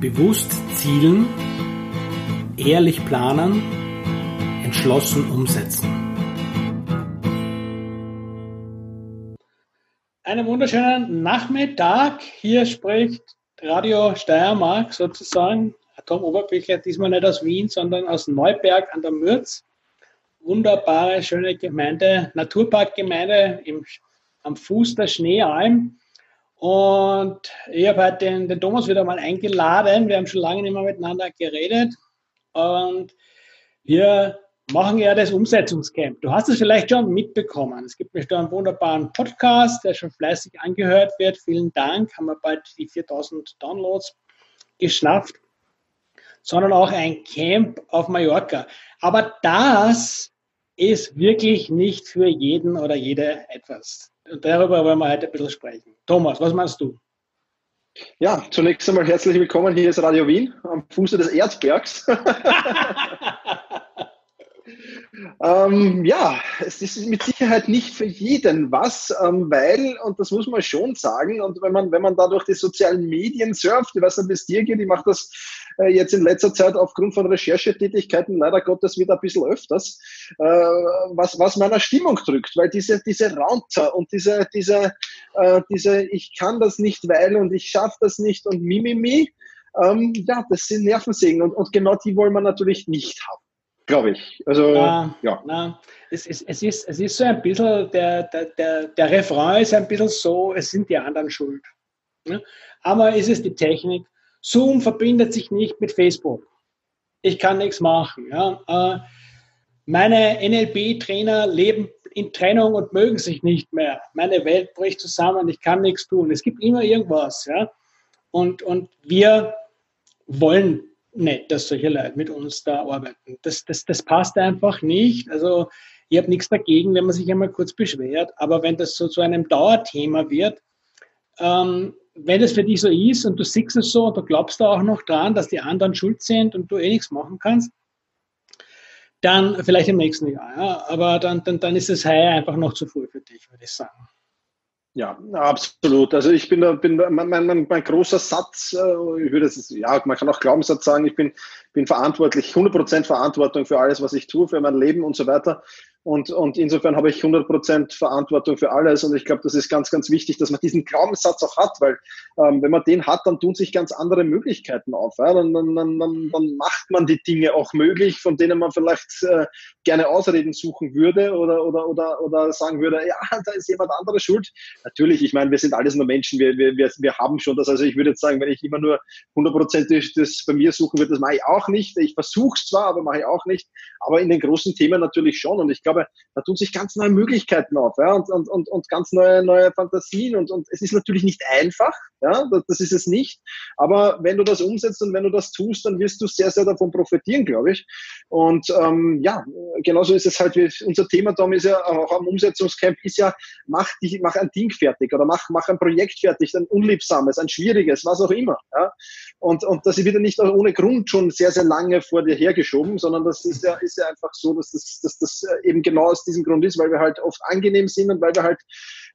Bewusst zielen, ehrlich planen, entschlossen umsetzen. Einen wunderschönen Nachmittag. Hier spricht Radio Steiermark sozusagen. Tom Oberbichler, diesmal nicht aus Wien, sondern aus Neuberg an der Mürz. Wunderbare, schöne Gemeinde, Naturparkgemeinde am Fuß der Schneealm. Und ich habe heute den, den, Thomas wieder mal eingeladen. Wir haben schon lange nicht mehr miteinander geredet. Und wir machen ja das Umsetzungscamp. Du hast es vielleicht schon mitbekommen. Es gibt nämlich da einen wunderbaren Podcast, der schon fleißig angehört wird. Vielen Dank. Haben wir bald die 4000 Downloads geschnappt. Sondern auch ein Camp auf Mallorca. Aber das ist wirklich nicht für jeden oder jede etwas. Und darüber wollen wir heute ein bisschen sprechen. Thomas, was meinst du? Ja, zunächst einmal herzlich willkommen. Hier ist Radio Wien am Fuße des Erzbergs. ähm, ja, es ist mit Sicherheit nicht für jeden was, ähm, weil, und das muss man schon sagen, und wenn man, wenn man da durch die sozialen Medien surft, ich weiß nicht, wie es dir geht, ich mache das äh, jetzt in letzter Zeit aufgrund von Recherchetätigkeiten leider Gottes wieder ein bisschen öfters, äh, was, was meiner Stimmung drückt, weil diese, diese Raunter und diese, diese, äh, diese ich kann das nicht, weil und ich schaffe das nicht und Mimimi, ähm, ja, das sind Nervensägen und, und genau die wollen wir natürlich nicht haben glaube ich. Also, na, ja. Na, es, ist, es, ist, es ist so ein bisschen, der, der, der, der Refrain ist ein bisschen so, es sind die anderen schuld. Ne? Aber ist es die Technik? Zoom verbindet sich nicht mit Facebook. Ich kann nichts machen. Ja? Äh, meine NLP-Trainer leben in Trennung und mögen sich nicht mehr. Meine Welt bricht zusammen, ich kann nichts tun. Es gibt immer irgendwas. Ja? Und, und wir wollen nicht, dass solche Leute mit uns da arbeiten. Das, das, das passt einfach nicht. Also ich habe nichts dagegen, wenn man sich einmal kurz beschwert, aber wenn das so zu einem Dauerthema wird, ähm, wenn es für dich so ist und du siehst es so und du glaubst da auch noch dran, dass die anderen schuld sind und du eh nichts machen kannst, dann vielleicht im nächsten Jahr. Ja? Aber dann, dann, dann ist es heuer einfach noch zu früh für dich, würde ich sagen. Ja, absolut. Also ich bin da, bin da, mein, mein, mein großer Satz, äh, ich würde es, ja, man kann auch Glaubenssatz sagen, ich bin, bin verantwortlich, 100% Verantwortung für alles, was ich tue, für mein Leben und so weiter. Und, und insofern habe ich 100% Verantwortung für alles. Und ich glaube, das ist ganz, ganz wichtig, dass man diesen Glaubenssatz auch hat, weil ähm, wenn man den hat, dann tun sich ganz andere Möglichkeiten auf. Ja? Dann, dann, dann, dann macht man die Dinge auch möglich, von denen man vielleicht äh, gerne Ausreden suchen würde oder, oder, oder, oder sagen würde, ja, da ist jemand anderes schuld. Natürlich, ich meine, wir sind alles nur Menschen, wir, wir, wir, wir haben schon das. Also ich würde jetzt sagen, wenn ich immer nur 100% das bei mir suchen würde, das mache ich auch nicht. Ich versuche es zwar, aber mache ich auch nicht. Aber in den großen Themen natürlich schon. Und ich glaube, glaube, da tun sich ganz neue Möglichkeiten auf ja, und, und, und, und ganz neue, neue Fantasien. Und, und es ist natürlich nicht einfach, ja, das ist es nicht. Aber wenn du das umsetzt und wenn du das tust, dann wirst du sehr, sehr davon profitieren, glaube ich. Und ähm, ja, genauso ist es halt, wie unser Thema, Tom, ist ja auch am Umsetzungscamp, ist ja, mach, dich, mach ein Ding fertig oder mach, mach ein Projekt fertig, ein unliebsames, ein schwieriges, was auch immer. Ja. Und, und das wird ja nicht ohne Grund schon sehr, sehr lange vor dir hergeschoben, sondern das ist ja, ist ja einfach so, dass das, dass das eben genau aus diesem Grund ist, weil wir halt oft angenehm sind und weil wir halt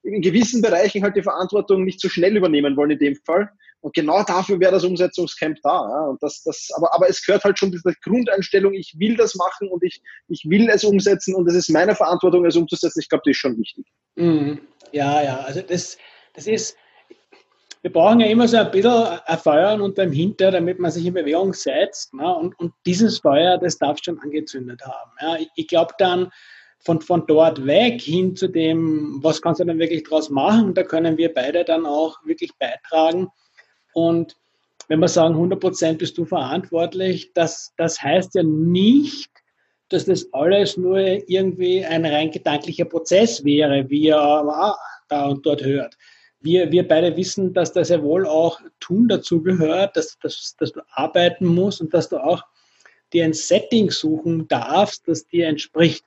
in gewissen Bereichen halt die Verantwortung nicht so schnell übernehmen wollen in dem Fall. Und genau dafür wäre das Umsetzungscamp da. Ja. Und das, das, aber, aber es gehört halt schon diese Grundeinstellung, ich will das machen und ich, ich will es umsetzen und es ist meine Verantwortung, es umzusetzen. Ich glaube, das ist schon wichtig. Mhm. Ja, ja, also das, das ist, wir brauchen ja immer so ein bisschen ein Feuer unterm Hinter, damit man sich in Bewegung setzt. Ne? Und, und dieses Feuer, das darf schon angezündet haben. Ja? Ich, ich glaube dann, von, von dort weg hin zu dem, was kannst du denn wirklich draus machen, da können wir beide dann auch wirklich beitragen. Und wenn wir sagen, 100% bist du verantwortlich, das, das heißt ja nicht, dass das alles nur irgendwie ein rein gedanklicher Prozess wäre, wie er da und dort hört. Wir, wir beide wissen, dass das ja wohl auch Tun dazu gehört, dass, dass, dass du arbeiten musst und dass du auch dir ein Setting suchen darfst, das dir entspricht.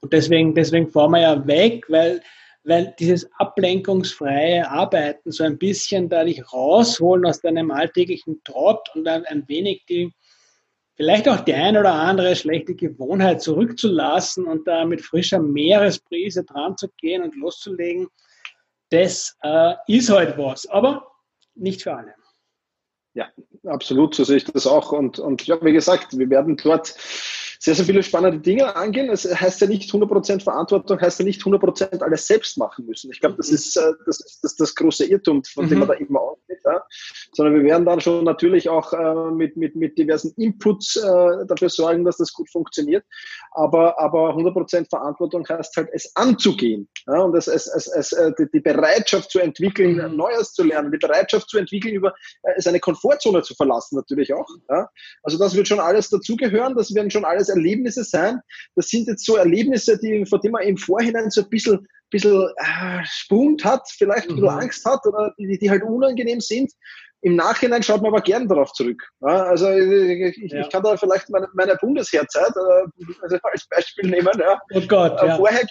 Und deswegen, deswegen fahren wir ja weg, weil, weil dieses ablenkungsfreie Arbeiten so ein bisschen da dich rausholen aus deinem alltäglichen Trott und dann ein wenig die, vielleicht auch die ein oder andere schlechte Gewohnheit zurückzulassen und da mit frischer Meeresbrise dran zu gehen und loszulegen, das äh, ist halt was, aber nicht für alle. Ja, absolut, so sehe ich das auch. Und, und ja, wie gesagt, wir werden dort sehr, sehr viele spannende Dinge angehen. Es heißt ja nicht 100% Verantwortung, heißt ja nicht 100% alles selbst machen müssen. Ich glaube, das ist, äh, das, ist das, das große Irrtum, von mhm. dem man da immer ausgeht. Ja? Sondern wir werden dann schon natürlich auch äh, mit, mit, mit diversen Inputs äh, dafür sorgen, dass das gut funktioniert. Aber, aber 100% Verantwortung heißt halt, es anzugehen. Ja? Und es, es, es, es, äh, die, die Bereitschaft zu entwickeln, mhm. Neues zu lernen, die Bereitschaft zu entwickeln, über äh, seine Komfortzone zu verlassen natürlich auch. Ja? Also das wird schon alles dazugehören, das werden schon alles Erlebnisse sein. Das sind jetzt so Erlebnisse, die, vor denen man im Vorhinein so ein bisschen, bisschen äh, Spund hat, vielleicht ein bisschen mhm. Angst hat oder die, die halt unangenehm sind. Im Nachhinein schaut man aber gern darauf zurück. Ja, also ich, ja. ich, kann da vielleicht meine, meine Bundesheerzeit äh, also als Beispiel nehmen. Ja. Oh Gott, ja. Vorher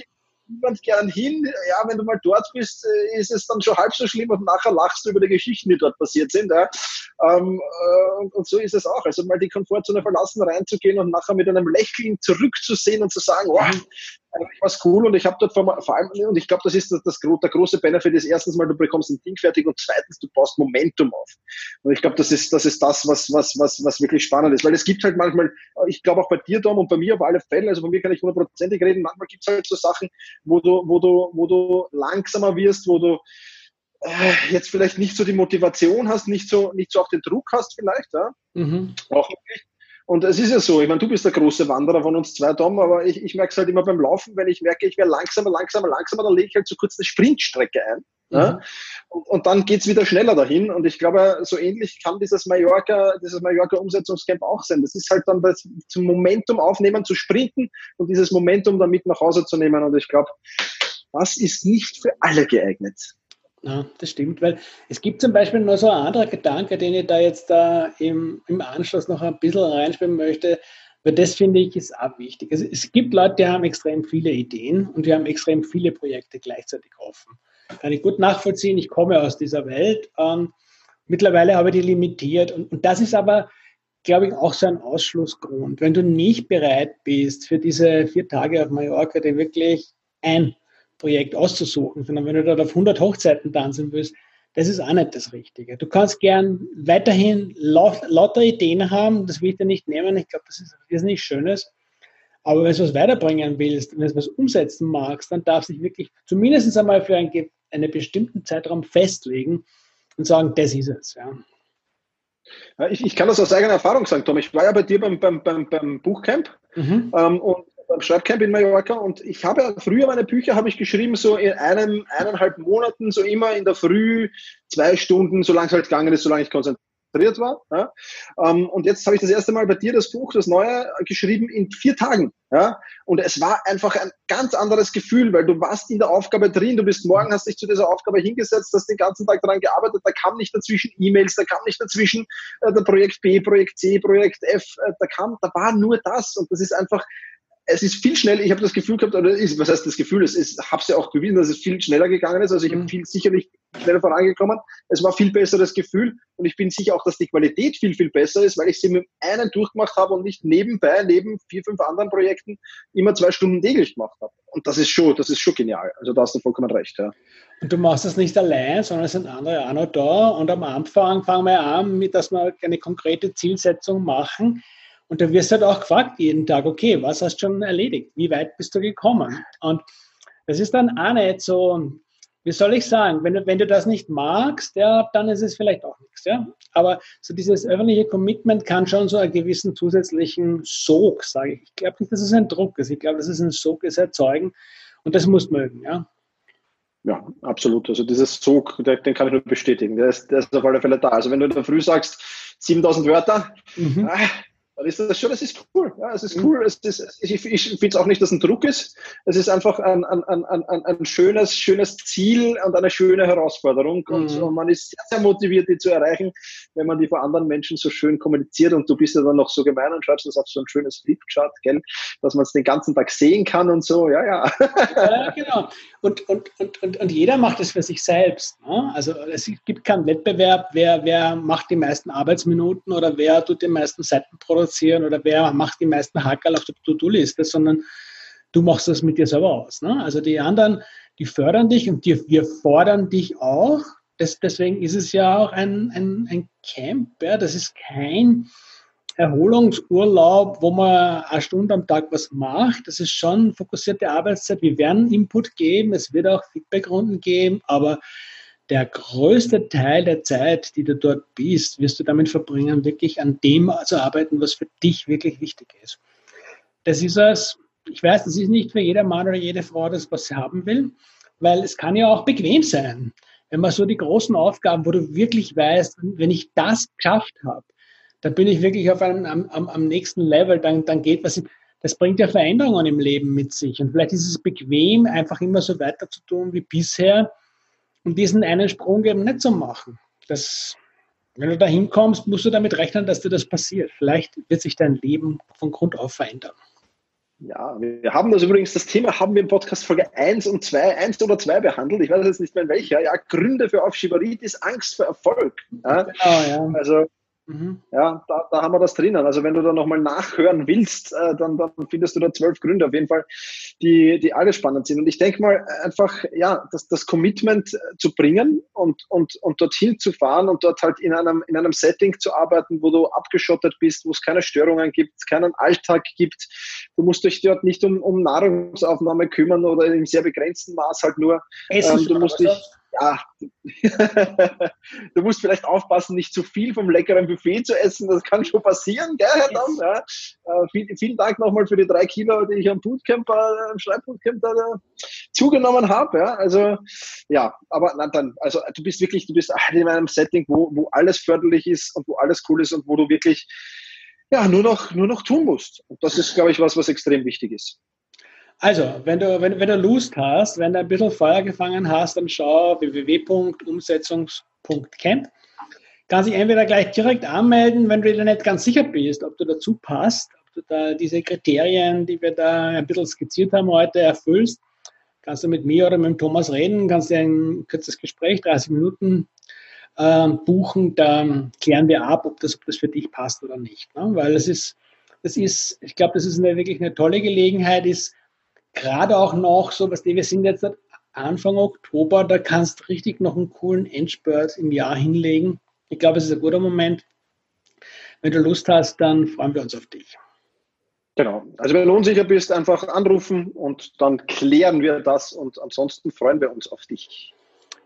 niemand gern hin. Ja, wenn du mal dort bist, äh, ist es dann schon halb so schlimm und nachher lachst du über die Geschichten, die dort passiert sind. Ja. Ähm, äh, und, und, so ist es auch. Also mal die Komfortzone verlassen, reinzugehen und nachher mit einem Lächeln zurückzusehen und zu sagen, wow, eigentlich war cool und ich habe dort vor, vor, allem, und ich glaube, das ist das, das, der große Benefit ist erstens mal, du bekommst ein Ding fertig und zweitens, du baust Momentum auf. Und ich glaube, das ist, das ist das, was, was, was, was wirklich spannend ist, weil es gibt halt manchmal, ich glaube auch bei dir, Tom, und bei mir auf alle Fälle, also bei mir kann ich hundertprozentig reden, manchmal gibt es halt so Sachen, wo du, wo du, wo du langsamer wirst, wo du, äh, jetzt vielleicht nicht so die Motivation hast, nicht so, nicht so auch den Druck hast vielleicht, ja. Mhm. Auch wirklich. Und es ist ja so, ich meine, du bist der große Wanderer von uns zwei, Tom, aber ich, ich merke es halt immer beim Laufen, wenn ich merke, ich werde langsamer, langsamer, langsamer, dann lege ich halt so kurz eine Sprintstrecke ein. Mhm. Ja? Und, und, dann geht's wieder schneller dahin. Und ich glaube, so ähnlich kann dieses Mallorca, dieses Mallorca-Umsetzungscamp auch sein. Das ist halt dann das, zum Momentum aufnehmen, zu sprinten und dieses Momentum dann mit nach Hause zu nehmen. Und ich glaube, das ist nicht für alle geeignet. Ja, das stimmt, weil es gibt zum Beispiel noch so ein anderer Gedanke, den ich da jetzt da im, im Anschluss noch ein bisschen reinspielen möchte, weil das finde ich ist auch wichtig. Also es gibt Leute, die haben extrem viele Ideen und wir haben extrem viele Projekte gleichzeitig offen. Kann ich gut nachvollziehen, ich komme aus dieser Welt. Ähm, mittlerweile habe ich die limitiert und, und das ist aber, glaube ich, auch so ein Ausschlussgrund. Wenn du nicht bereit bist, für diese vier Tage auf Mallorca, die wirklich ein Projekt auszusuchen, sondern wenn du dort auf 100 Hochzeiten tanzen willst, das ist auch nicht das Richtige. Du kannst gern weiterhin lauter Ideen haben, das will ich dir nicht nehmen, ich glaube, das ist, nichts Schönes. Aber wenn du was weiterbringen willst, wenn du was umsetzen magst, dann darfst du dich wirklich zumindest einmal für einen, einen bestimmten Zeitraum festlegen und sagen, das ist es. Ja. Ich, ich, kann das aus eigener Erfahrung sagen, Tom. Ich war ja bei dir beim, beim, beim, beim Buchcamp mhm. ähm, und beim Schreibcamp in Mallorca und ich habe früher meine Bücher habe ich geschrieben so in einem eineinhalb Monaten so immer in der Früh zwei Stunden, solange es halt gegangen ist, solange ich konzentriert war. Ja. Ähm, und jetzt habe ich das erste Mal bei dir das Buch, das neue, geschrieben in vier Tagen. Ja. Und es war einfach ein ganz anderes Gefühl, weil du warst in der Aufgabe drin, du bist morgen, hast dich zu dieser Aufgabe hingesetzt, hast den ganzen Tag daran gearbeitet, da kam nicht dazwischen E-Mails, da kam nicht dazwischen äh, der Projekt B, Projekt C, Projekt F, äh, da kam, da war nur das und das ist einfach es ist viel schneller, ich habe das Gefühl gehabt, oder ist, was heißt das Gefühl, es ist, habe es ja auch bewiesen, dass es viel schneller gegangen ist, also ich mhm. bin viel sicherlich schneller vorangekommen, es war viel besseres Gefühl und ich bin sicher auch, dass die Qualität viel, viel besser ist, weil ich sie mit einem durchgemacht habe und nicht nebenbei, neben vier, fünf anderen Projekten immer zwei Stunden täglich gemacht habe. Und das ist schon, das ist schon genial. Also da hast du vollkommen recht, ja. Und du machst das nicht allein, sondern es sind andere auch noch da und am Anfang fangen wir an, mit, dass wir eine konkrete Zielsetzung machen und da wirst du halt auch gefragt jeden Tag, okay, was hast du schon erledigt? Wie weit bist du gekommen? Und das ist dann auch nicht so, wie soll ich sagen, wenn du, wenn du das nicht magst, ja, dann ist es vielleicht auch nichts. Ja? Aber so dieses öffentliche Commitment kann schon so einen gewissen zusätzlichen Sog, sage ich. Ich glaube nicht, dass es ein Druck ist. Ich glaube, dass es ein Sog ist erzeugen. Und das muss mögen, ja. Ja, absolut. Also dieses Sog, den kann ich nur bestätigen. Der ist, der ist auf alle Fälle da. Also wenn du in der Früh sagst, 7000 Wörter, mhm. ah, dann ist das schon, das ist cool. Ja, es ist mhm. cool. Es ist, ich ich finde es auch nicht, dass es ein Druck ist. Es ist einfach ein, ein, ein, ein, ein schönes, schönes Ziel und eine schöne Herausforderung. Und, mhm. und, man ist sehr, sehr motiviert, die zu erreichen, wenn man die vor anderen Menschen so schön kommuniziert. Und du bist ja dann noch so gemein und schreibst das auf so ein schönes Flipchart, gell, dass man es den ganzen Tag sehen kann und so. Ja, ja. ja genau. Und, und, und, und, und jeder macht es für sich selbst. Ne? Also es gibt keinen Wettbewerb, wer, wer macht die meisten Arbeitsminuten oder wer tut die meisten Seiten produzieren oder wer macht die meisten Hackerl auf der To-Do-Liste, sondern du machst das mit dir selber aus. Ne? Also die anderen, die fördern dich und die, wir fordern dich auch, das, deswegen ist es ja auch ein, ein, ein Camp. Ja? Das ist kein Erholungsurlaub, wo man eine Stunde am Tag was macht. Das ist schon fokussierte Arbeitszeit. Wir werden Input geben, es wird auch Feedbackrunden geben, aber der größte Teil der Zeit, die du dort bist, wirst du damit verbringen, wirklich an dem zu arbeiten, was für dich wirklich wichtig ist. Das ist es, ich weiß, das ist nicht für jeder Mann oder jede Frau das, was sie haben will, weil es kann ja auch bequem sein. Wenn man so die großen Aufgaben, wo du wirklich weißt, wenn ich das geschafft habe, dann bin ich wirklich auf einem, am, am nächsten Level, dann, dann geht was. Das bringt ja Veränderungen im Leben mit sich. Und vielleicht ist es bequem, einfach immer so weiter zu tun wie bisher und diesen einen Sprung eben nicht zu machen. Das, wenn du da hinkommst, musst du damit rechnen, dass dir das passiert. Vielleicht wird sich dein Leben von Grund auf verändern. Ja, wir haben das übrigens, das Thema haben wir im Podcast Folge 1 und 2, 1 oder 2 behandelt. Ich weiß jetzt nicht mehr in welcher. Ja, Gründe für Aufschieberitis, Angst vor Erfolg. Ja? Genau, ja. Also Mhm. Ja, da, da, haben wir das drinnen. Also wenn du da nochmal nachhören willst, äh, dann, dann, findest du da zwölf Gründe auf jeden Fall, die, die alle spannend sind. Und ich denke mal einfach, ja, das, das Commitment äh, zu bringen und, und, und dorthin zu fahren und dort halt in einem, in einem Setting zu arbeiten, wo du abgeschottet bist, wo es keine Störungen gibt, keinen Alltag gibt. Du musst dich dort nicht um, um Nahrungsaufnahme kümmern oder im sehr begrenzten Maß halt nur. Ähm, du musst dich ja, du musst vielleicht aufpassen, nicht zu viel vom leckeren Buffet zu essen. Das kann schon passieren, gell, Herr Damm? Ja. Äh, viel, vielen Dank nochmal für die drei Kilo, die ich am Bootcamp, äh, am Schreibbootcamp da zugenommen habe. Ja. Also, ja, aber na, dann, also du bist wirklich, du bist in einem Setting, wo, wo alles förderlich ist und wo alles cool ist und wo du wirklich ja, nur noch, nur noch tun musst. Und das ist, glaube ich, was, was extrem wichtig ist. Also, wenn du, wenn, wenn du Lust hast, wenn du ein bisschen Feuer gefangen hast, dann schau www.umsetzungs.camp. Kannst dich entweder gleich direkt anmelden, wenn du dir nicht ganz sicher bist, ob du dazu passt, ob du da diese Kriterien, die wir da ein bisschen skizziert haben heute, erfüllst. Kannst du mit mir oder mit Thomas reden, kannst dir ein kurzes Gespräch, 30 Minuten äh, buchen, dann klären wir ab, ob das, ob das für dich passt oder nicht. Ne? Weil es ist, das ist, ich glaube, das ist eine, wirklich eine tolle Gelegenheit, ist gerade auch noch so, was wir sind jetzt Anfang Oktober, da kannst du richtig noch einen coolen Endspurt im Jahr hinlegen. Ich glaube, es ist ein guter Moment. Wenn du Lust hast, dann freuen wir uns auf dich. Genau. Also wenn du unsicher bist, einfach anrufen und dann klären wir das und ansonsten freuen wir uns auf dich.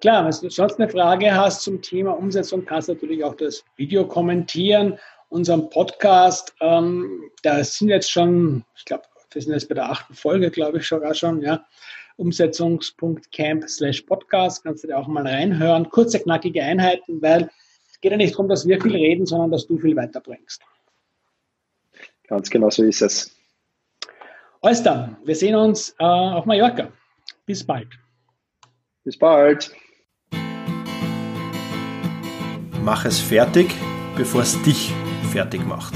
Klar, wenn du sonst eine Frage hast zum Thema Umsetzung, kannst du natürlich auch das Video kommentieren. Unseren Podcast, ähm, da sind jetzt schon, ich glaube, wir sind jetzt bei der achten Folge, glaube ich, sogar schon, ja. Umsetzungs.camp slash Podcast, kannst du dir auch mal reinhören. Kurze, knackige Einheiten, weil es geht ja nicht darum, dass wir viel reden, sondern dass du viel weiterbringst. Ganz genau so ist es. Alles dann, wir sehen uns äh, auf Mallorca. Bis bald. Bis bald. Mach es fertig, bevor es dich fertig macht.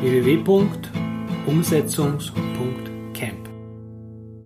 www umsetzungspunkt